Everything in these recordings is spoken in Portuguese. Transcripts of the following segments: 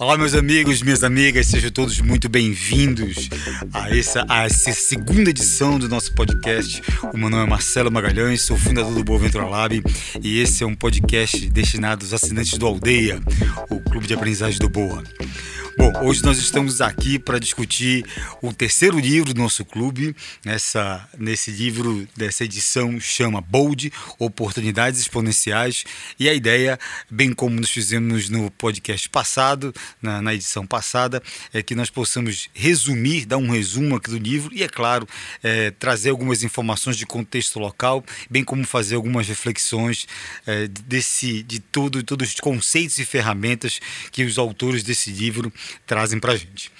Olá, meus amigos, minhas amigas, sejam todos muito bem-vindos a essa, a essa segunda edição do nosso podcast. O meu nome é Marcelo Magalhães, sou fundador do Boa Ventura Lab e esse é um podcast destinado aos assinantes do Aldeia, o clube de aprendizagem do Boa. Bom, hoje nós estamos aqui para discutir o terceiro livro do nosso clube. Nessa, nesse livro, dessa edição, chama Bold Oportunidades Exponenciais. E a ideia, bem como nós fizemos no podcast passado, na, na edição passada, é que nós possamos resumir, dar um resumo aqui do livro e, é claro, é, trazer algumas informações de contexto local, bem como fazer algumas reflexões é, desse, de todo, todos os conceitos e ferramentas que os autores desse livro trazem para gente.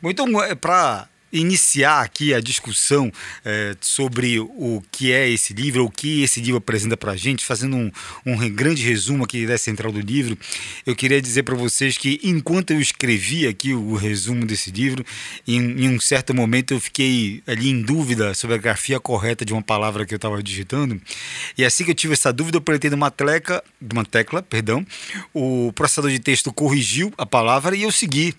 Bom, então, é, para iniciar aqui a discussão é, sobre o que é esse livro, o que esse livro apresenta para a gente, fazendo um, um, grande resumo aqui da central do livro, eu queria dizer para vocês que enquanto eu escrevi aqui o resumo desse livro, em, em, um certo momento eu fiquei ali em dúvida sobre a grafia correta de uma palavra que eu estava digitando, e assim que eu tive essa dúvida, eu apertei numa tecla, uma tecla, perdão, o processador de texto corrigiu a palavra e eu segui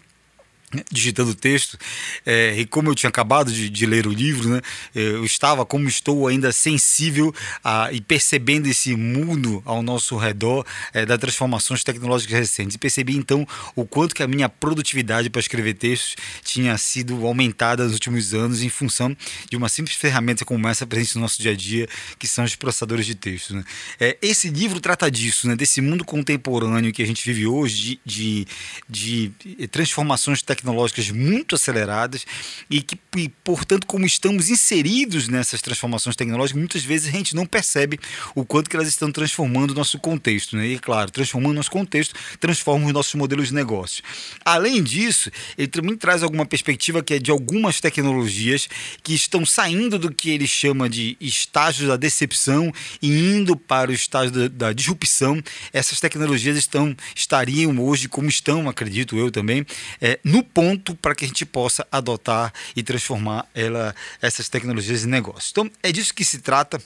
digitando o texto é, e como eu tinha acabado de, de, ler o livro né, eu estava como estou ainda sensível a, e percebendo esse mundo ao nosso redor é, das transformações tecnológicas recentes e percebi então o quanto que a minha produtividade para escrever textos tinha sido aumentada nos últimos anos em função de uma simples ferramenta como essa presente no nosso dia a dia que são os processadores de texto né. é, esse livro trata disso né, desse mundo contemporâneo que a gente vive hoje de, de, de transformações tecnológicas tecnológicas muito aceleradas e que, e, portanto, como estamos inseridos nessas transformações tecnológicas, muitas vezes a gente não percebe o quanto que elas estão transformando o nosso contexto. Né? E, claro, transformando nosso contexto, transformam os nossos modelos de negócio. Além disso, ele também traz alguma perspectiva que é de algumas tecnologias que estão saindo do que ele chama de estágio da decepção e indo para o estágio da, da disrupção. Essas tecnologias estão estariam hoje, como estão, acredito eu também, é, no ponto para que a gente possa adotar e transformar ela, essas tecnologias em negócio. Então, é disso que se trata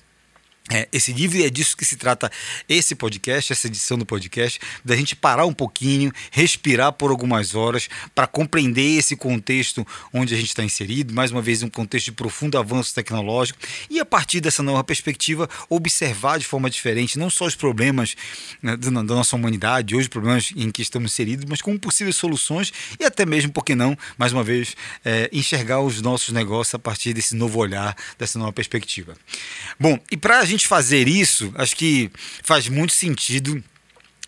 é, esse livro e é disso que se trata esse podcast, essa edição do podcast, da gente parar um pouquinho, respirar por algumas horas para compreender esse contexto onde a gente está inserido, mais uma vez um contexto de profundo avanço tecnológico e a partir dessa nova perspectiva observar de forma diferente não só os problemas né, da, nossa humanidade, hoje problemas em que estamos inseridos, mas como possíveis soluções e até mesmo, por que não, mais uma vez, é, enxergar os nossos negócios a partir desse novo olhar, dessa nova perspectiva. Bom, e para a gente fazer isso, acho que faz muito sentido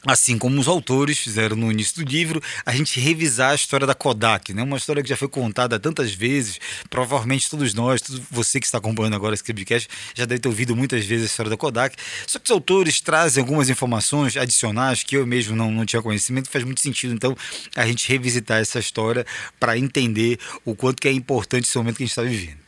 assim como os autores fizeram no início do livro, a gente revisar a história da Kodak, né? Uma história que já foi contada tantas vezes, provavelmente todos nós, você que está acompanhando agora esse podcast, já deve ter ouvido muitas vezes a história da Kodak. Só que os autores trazem algumas informações adicionais que eu mesmo não, não tinha conhecimento, faz muito sentido então a gente revisitar essa história para entender o quanto que é importante esse momento que a gente está vivendo.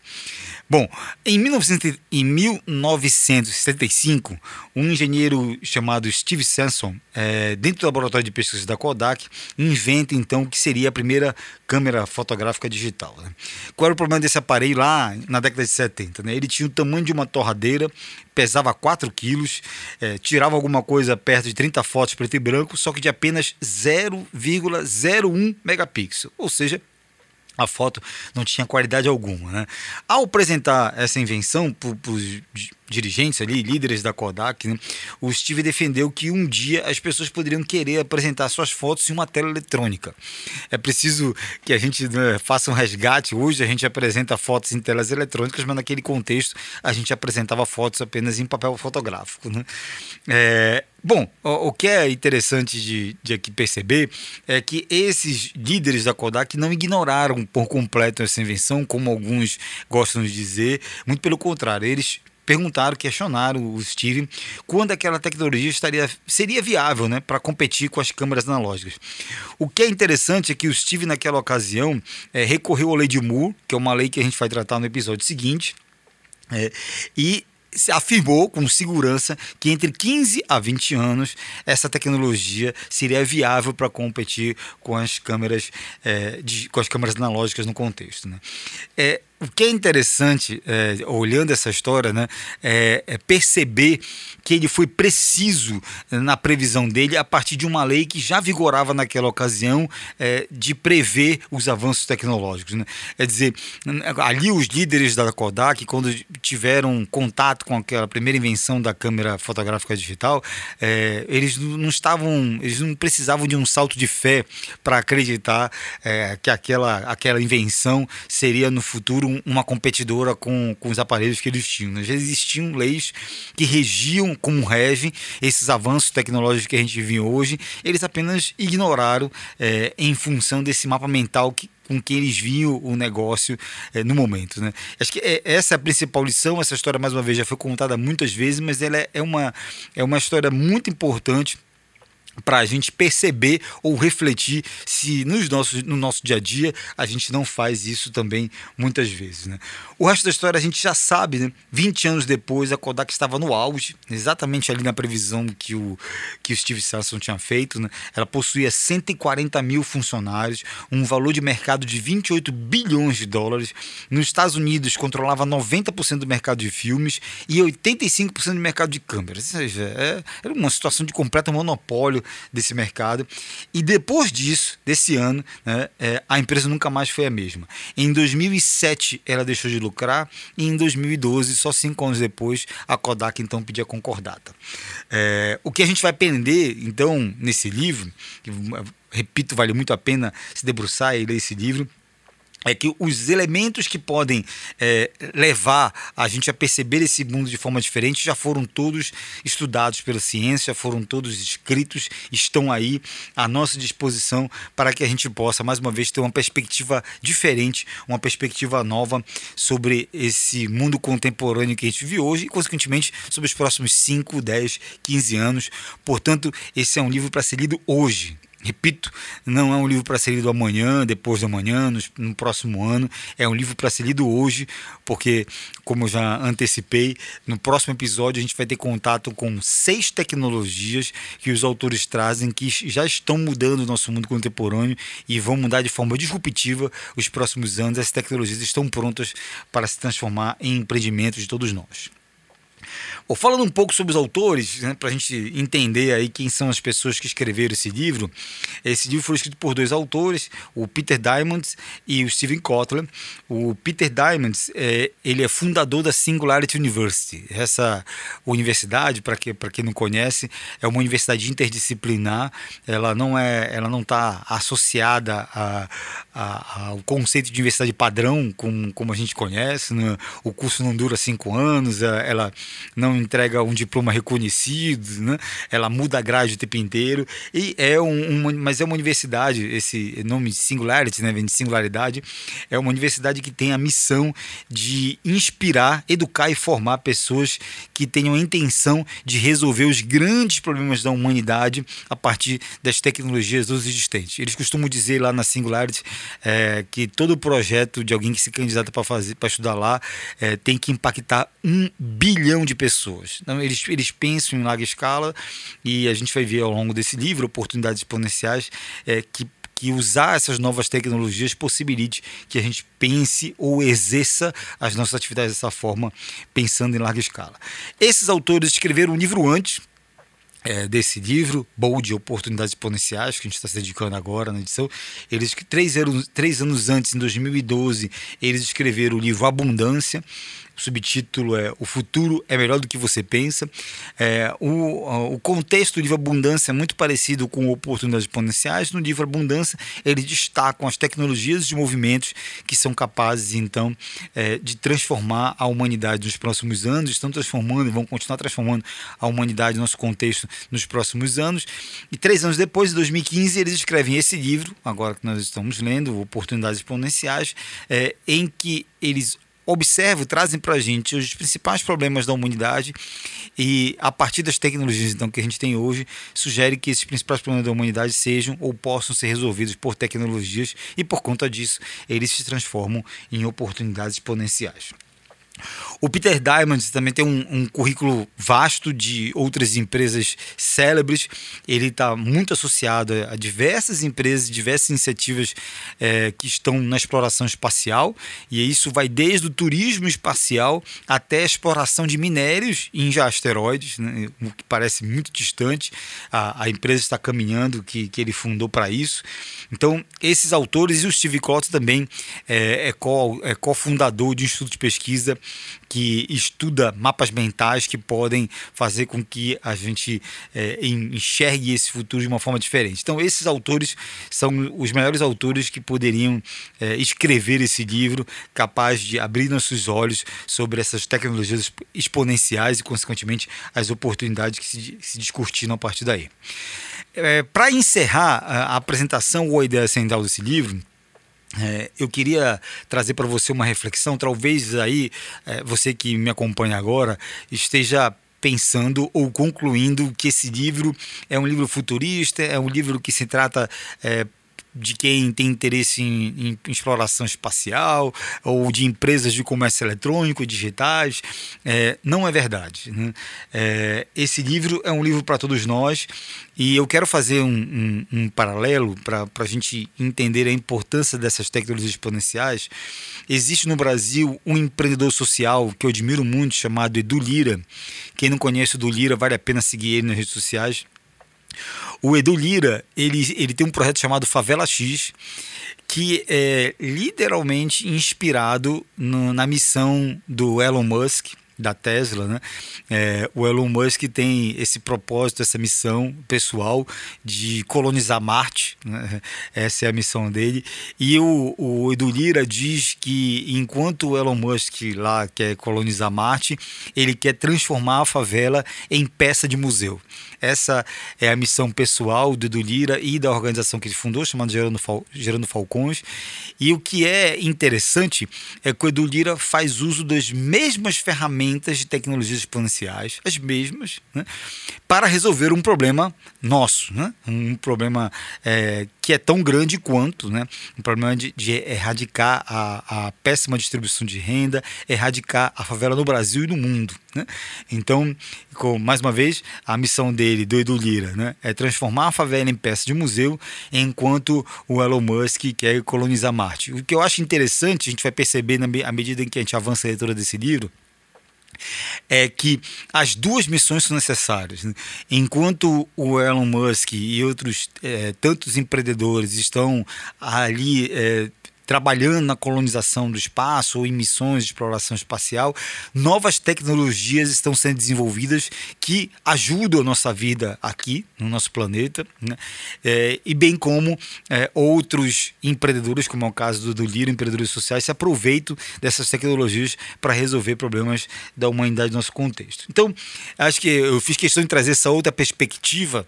Bom, em, 1900, em 1975, um engenheiro chamado Steve Sanson, é, dentro do laboratório de pesquisa da Kodak, inventa então o que seria a primeira câmera fotográfica digital. Né? Qual era o problema desse aparelho lá na década de 70? Né? Ele tinha o tamanho de uma torradeira, pesava 4 quilos, é, tirava alguma coisa perto de 30 fotos preto e branco, só que de apenas 0,01 megapixel, ou seja, a foto não tinha qualidade alguma. Né? Ao apresentar essa invenção para os dirigentes ali, líderes da Kodak, né, o Steve defendeu que um dia as pessoas poderiam querer apresentar suas fotos em uma tela eletrônica. É preciso que a gente né, faça um resgate. Hoje a gente apresenta fotos em telas eletrônicas, mas naquele contexto a gente apresentava fotos apenas em papel fotográfico. Né? É, Bom, o, que é interessante de, de aqui perceber é que esses líderes da Kodak não ignoraram por completo essa invenção, como alguns gostam de dizer, muito pelo contrário, eles perguntaram, questionaram o Steve quando aquela tecnologia estaria, seria viável né, para competir com as câmeras analógicas. O que é interessante é que o Steve, naquela ocasião, é, recorreu à lei de Moore, que é uma lei que a gente vai tratar no episódio seguinte, é, e afirmou com segurança que entre 15 a 20 anos essa tecnologia seria viável para competir com as câmeras é, de, com as câmeras analógicas no contexto. Né? É, o que é interessante, é, olhando essa história, né, é, é, perceber que ele foi preciso na previsão dele a partir de uma lei que já vigorava naquela ocasião é, de prever os avanços tecnológicos. Né? É dizer, ali os líderes da Kodak, quando tiveram contato com aquela primeira invenção da câmera fotográfica digital, é, eles não estavam, eles não precisavam de um salto de fé para acreditar que aquela, aquela invenção seria no futuro uma competidora com, com os aparelhos que eles tinham. Né? Já existiam leis que regiam como regem esses avanços tecnológicos que a gente vive hoje, eles apenas ignoraram é, em função desse mapa mental que, com que eles viam o negócio é, no momento. Né? Acho que é, essa é a principal lição. Essa história, mais uma vez, já foi contada muitas vezes, mas ela é, é uma, é uma história muito importante para a gente perceber ou refletir se nos nossos, no nosso dia a dia a gente não faz isso também muitas vezes. Né? O resto da história a gente já sabe, né? 20 anos depois a Kodak estava no auge, exatamente ali na previsão que o, que o Steve Sasson tinha feito. Né? Ela possuía 140 mil funcionários, um valor de mercado de 28 bilhões de dólares. Nos Estados Unidos controlava 90% do mercado de filmes e 85% do mercado de câmeras. Ou seja, é, era uma situação de completo monopólio desse mercado. E depois disso, desse ano, né, é, a empresa nunca mais foi a mesma. Em 2007 ela deixou de lucrar e em 2012, só cinco anos depois, a Kodak então pedia concordata. É, o que a gente vai aprender então nesse livro, que repito, vale muito a pena se debruçar e ler esse livro é que os elementos que podem é, levar a gente a perceber esse mundo de forma diferente já foram todos estudados pela ciência, foram todos escritos, estão aí à nossa disposição para que a gente possa, mais uma vez, ter uma perspectiva diferente, uma perspectiva nova sobre esse mundo contemporâneo que a gente vive hoje e, consequentemente, sobre os próximos 5, 10, 15 anos. Portanto, esse é um livro para ser lido hoje. Repito, não é um livro para ser lido amanhã, depois de amanhã, no, no próximo ano. É um livro para ser lido hoje, porque, como eu já antecipei, no próximo episódio a gente vai ter contato com seis tecnologias que os autores trazem que já estão mudando o nosso mundo contemporâneo e vão mudar de forma disruptiva os próximos anos. Essas tecnologias estão prontas para se transformar em empreendimentos de todos nós. Bom, falando um pouco sobre os autores, né, para a gente entender aí quem são as pessoas que escreveram esse livro, esse livro foi escrito por dois autores, o Peter Diamond e o Steven Kotler. O Peter Diamond, é, ele é fundador da Singularity University. Essa universidade, para que, quem não conhece, é uma universidade interdisciplinar. Ela não é, ela não está associada a, a, ao conceito de universidade padrão, como, como a gente conhece. Né? O curso não dura cinco anos, ela não entrega um diploma reconhecido, né? ela muda a grade o tempo inteiro. E é um, uma, mas é uma universidade, esse nome Singularity, né? vem de singularidade, é uma universidade que tem a missão de inspirar, educar e formar pessoas que tenham a intenção de resolver os grandes problemas da humanidade a partir das tecnologias existentes. Eles costumam dizer lá na Singularity é, que todo projeto de alguém que se candidata para fazer, para estudar lá, é, tem que impactar um bilhão de pessoas. Então, eles, eles pensam em larga escala e a gente vai ver ao longo desse livro oportunidades exponenciais é, que que usar essas novas tecnologias possibilite que a gente pense ou exerça as nossas atividades dessa forma, pensando em larga escala. Esses autores escreveram um livro antes, é, desse livro, Bold Oportunidades Exponenciais, que a gente está se dedicando agora na edição. Eles, três anos, três anos antes, em 2012, eles escreveram o livro Abundância. O subtítulo é O Futuro é Melhor do que Você Pensa. É, o, o contexto do livro Abundância é muito parecido com Oportunidades Exponenciais. No livro Abundância, eles destacam as tecnologias e movimentos que são capazes, então, é, de transformar a humanidade nos próximos anos, estão transformando e vão continuar transformando a humanidade, nosso contexto, nos próximos anos. E três anos depois, em 2015, eles escrevem esse livro, agora que nós estamos lendo, Oportunidades Exponenciais, é, em que eles observam, trazem para a gente os principais problemas da humanidade e a partir das tecnologias então que a gente tem hoje, sugere que esses principais problemas da humanidade sejam ou possam ser resolvidos por tecnologias e por conta disso eles se transformam em oportunidades exponenciais. O Peter Diamond também tem um, um, currículo vasto de outras empresas célebres. Ele está muito associado a diversas empresas, diversas iniciativas é, que estão na exploração espacial. E isso vai desde o turismo espacial até a exploração de minérios em asteroides, né, o que parece muito distante. A, a empresa está caminhando, que, que ele fundou para isso. Então, esses autores e o Steve Klotz também é, é, co, é cofundador de um instituto de pesquisa que estuda mapas mentais que podem fazer com que a gente é, enxergue esse futuro de uma forma diferente. Então, esses autores são os melhores autores que poderiam é, escrever esse livro, capaz de abrir nossos olhos sobre essas tecnologias exponenciais e, consequentemente, as oportunidades que se, se discutiram a partir daí. É, Para encerrar a, a apresentação ou a ideia central desse livro, é, eu queria trazer para você uma reflexão. Talvez aí é, você que me acompanha agora esteja pensando ou concluindo que esse livro é um livro futurista, é um livro que se trata é, de quem tem interesse em, em, exploração espacial ou de empresas de comércio eletrônico digitais. É, não é verdade. Né? É, esse livro é um livro para todos nós e eu quero fazer um, um, um paralelo para a gente entender a importância dessas tecnologias exponenciais. Existe no Brasil um empreendedor social que eu admiro muito chamado Edu Lira. Quem não conhece o Edu Lira, vale a pena seguir ele nas redes sociais. O Edu Lira, ele, ele tem um projeto chamado Favela X, que é literalmente inspirado no, na missão do Elon Musk, da Tesla, né? É, o Elon Musk tem esse propósito, essa missão pessoal de colonizar Marte, né? essa é a missão dele. E o, o Edu Lira diz que enquanto o Elon Musk lá quer colonizar Marte, ele quer transformar a favela em peça de museu. Essa é a missão pessoal do Edu Lira e da organização que ele fundou, chamada Gerando, Fal Gerando Falcões. E o que é interessante é que o Edu Lira faz uso das mesmas ferramentas de tecnologias exponenciais, as mesmas, né, para resolver um problema nosso, né, um problema é, que é tão grande quanto, né, um problema de, de erradicar a, a péssima distribuição de renda, erradicar a favela no Brasil e no mundo. Né? Então, com, mais uma vez, a missão dele, do Edu Lira, né, é transformar a favela em peça de museu, enquanto o Elon Musk quer colonizar Marte. O que eu acho interessante, a gente vai perceber na, à medida em que a gente avança a leitura desse livro, é que as duas missões são necessárias. Né? Enquanto o Elon Musk e outros é, tantos empreendedores estão ali é, trabalhando na colonização do espaço ou em missões de exploração espacial, novas tecnologias estão sendo desenvolvidas que ajudam a nossa vida aqui, no nosso planeta, né? é, e bem como é, outros empreendedores, como é o caso do, do Lira, empreendedores sociais, se aproveitam dessas tecnologias para resolver problemas da humanidade no nosso contexto. Então, acho que eu fiz questão de trazer essa outra perspectiva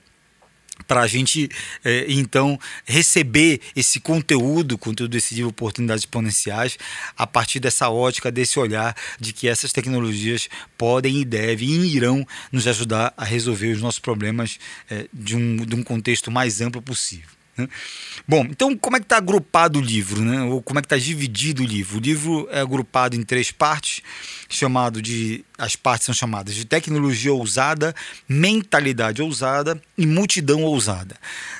para a gente é, então receber esse conteúdo, conteúdo desse Oportunidades Exponenciais, a partir dessa ótica, desse olhar de que essas tecnologias podem e devem e irão nos ajudar a resolver os nossos problemas é, de, um, de um contexto mais amplo possível. Bom, então como é que está agrupado o livro, né? ou como é que está dividido o livro? O livro é agrupado em três partes, chamado de as partes são chamadas de tecnologia ousada, mentalidade ousada e multidão ousada.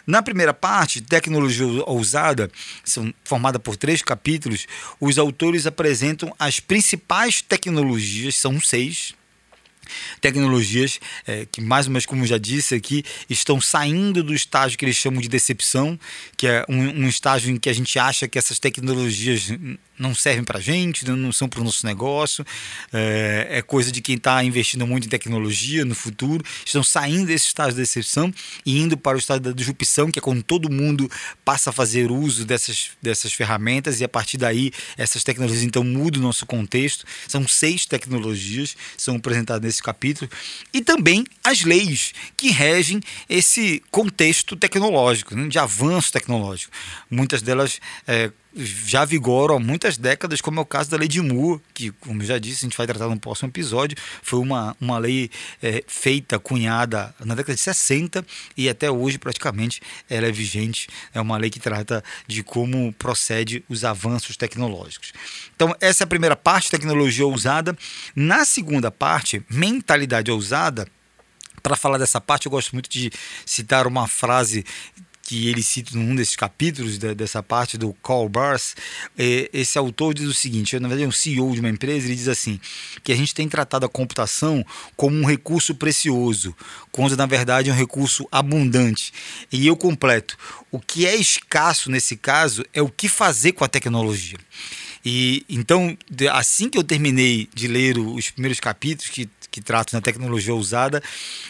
Na primeira parte, tecnologia ousada, são formada por três capítulos. Os autores apresentam as principais tecnologias, são seis, tecnologias é, que, mais ou menos como já disse aqui, estão saindo do estágio que eles chamam de decepção, que é um, um estágio em que a gente acha que essas tecnologias não servem para gente, não são para o nosso negócio, é, é coisa de quem está investindo muito em tecnologia no futuro, estão saindo desse estágio de decepção e indo para o estado da disrupção, que é quando todo mundo passa a fazer uso dessas, dessas ferramentas e a partir daí essas tecnologias então mudam o nosso contexto. São seis tecnologias, são apresentadas nesse capítulo, e também as leis que regem esse contexto tecnológico, né, de avanço tecnológico. Muitas delas é, já vigoram há muitas décadas, como é o caso da lei de Moore, que, como já disse, a gente vai tratar no próximo episódio. Foi uma, uma lei é, feita, cunhada na década de 60 e até hoje, praticamente, ela é vigente. É uma lei que trata de como procede os avanços tecnológicos. Então, essa é a primeira parte, tecnologia ousada. Na segunda parte, mentalidade ousada. Para falar dessa parte, eu gosto muito de citar uma frase que ele cita num desses capítulos de, dessa parte do Carl Bars, é, esse autor diz o seguinte: na verdade é um CEO de uma empresa, ele diz assim que a gente tem tratado a computação como um recurso precioso, quando na verdade é um recurso abundante. E eu completo: o que é escasso nesse caso é o que fazer com a tecnologia. E então, assim que eu terminei de ler os primeiros capítulos, que que tratam da tecnologia usada,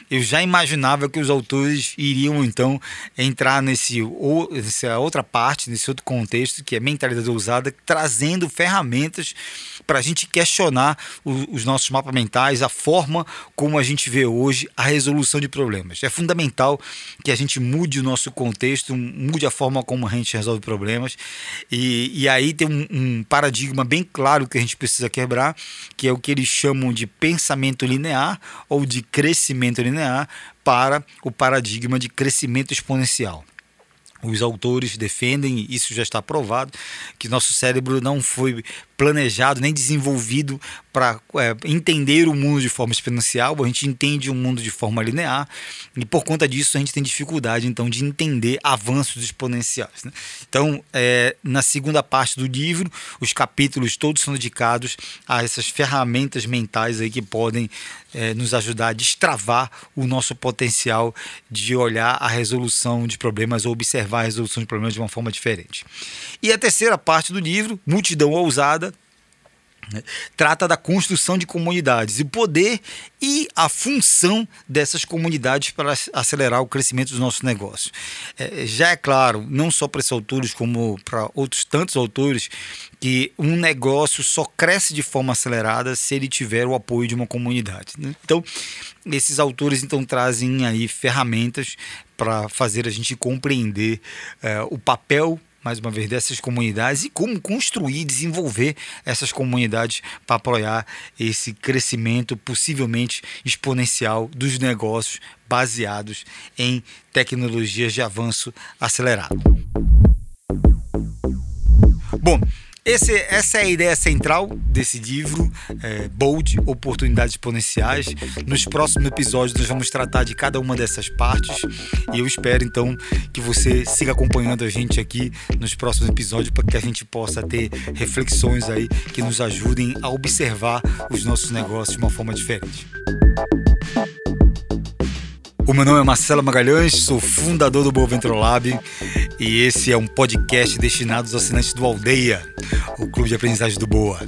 eu já imaginava que os autores iriam então entrar nesse ou, nessa outra parte, nesse outro contexto, que é mentalidade usada, trazendo ferramentas para a gente questionar o, os nossos mapas mentais, a forma como a gente vê hoje a resolução de problemas. É fundamental que a gente mude o nosso contexto, mude a forma como a gente resolve problemas. E, e aí tem um, um paradigma bem claro que a gente precisa quebrar, que é o que eles chamam de pensamento linear ou de crescimento linear para o paradigma de crescimento exponencial. Os autores defendem, isso já está provado, que nosso cérebro não foi planejado nem desenvolvido para é, entender o mundo de forma exponencial, a gente entende o mundo de forma linear e por conta disso a gente tem dificuldade então de entender avanços exponenciais. Né? Então, é, na segunda parte do livro, os capítulos todos são dedicados a essas ferramentas mentais aí que podem é, nos ajudar a destravar o nosso potencial de olhar a resolução de problemas ou observar a resolução de problemas de uma forma diferente. E a terceira parte do livro, Multidão Ousada, trata da construção de comunidades o poder e a função dessas comunidades para acelerar o crescimento dos nossos negócios. É, já é claro, não só para esses autores, como para outros tantos autores, que um negócio só cresce de forma acelerada se ele tiver o apoio de uma comunidade. Né? Então, esses autores então trazem aí ferramentas para fazer a gente compreender é, o papel mais uma vez, dessas comunidades e como construir, desenvolver essas comunidades para apoiar esse crescimento possivelmente exponencial dos negócios baseados em tecnologias de avanço acelerado. Bom, esse, essa é a ideia central desse livro, é, Bold, Oportunidades Exponenciais. Nos próximos episódios nós vamos tratar de cada uma dessas partes e eu espero então que você siga acompanhando a gente aqui nos próximos episódios para que a gente possa ter reflexões aí que nos ajudem a observar os nossos negócios de uma forma diferente. O meu nome é Marcelo Magalhães, sou fundador do Boa Venture Lab e esse é um podcast destinado aos assinantes do Aldeia, o clube de aprendizagem do Boa.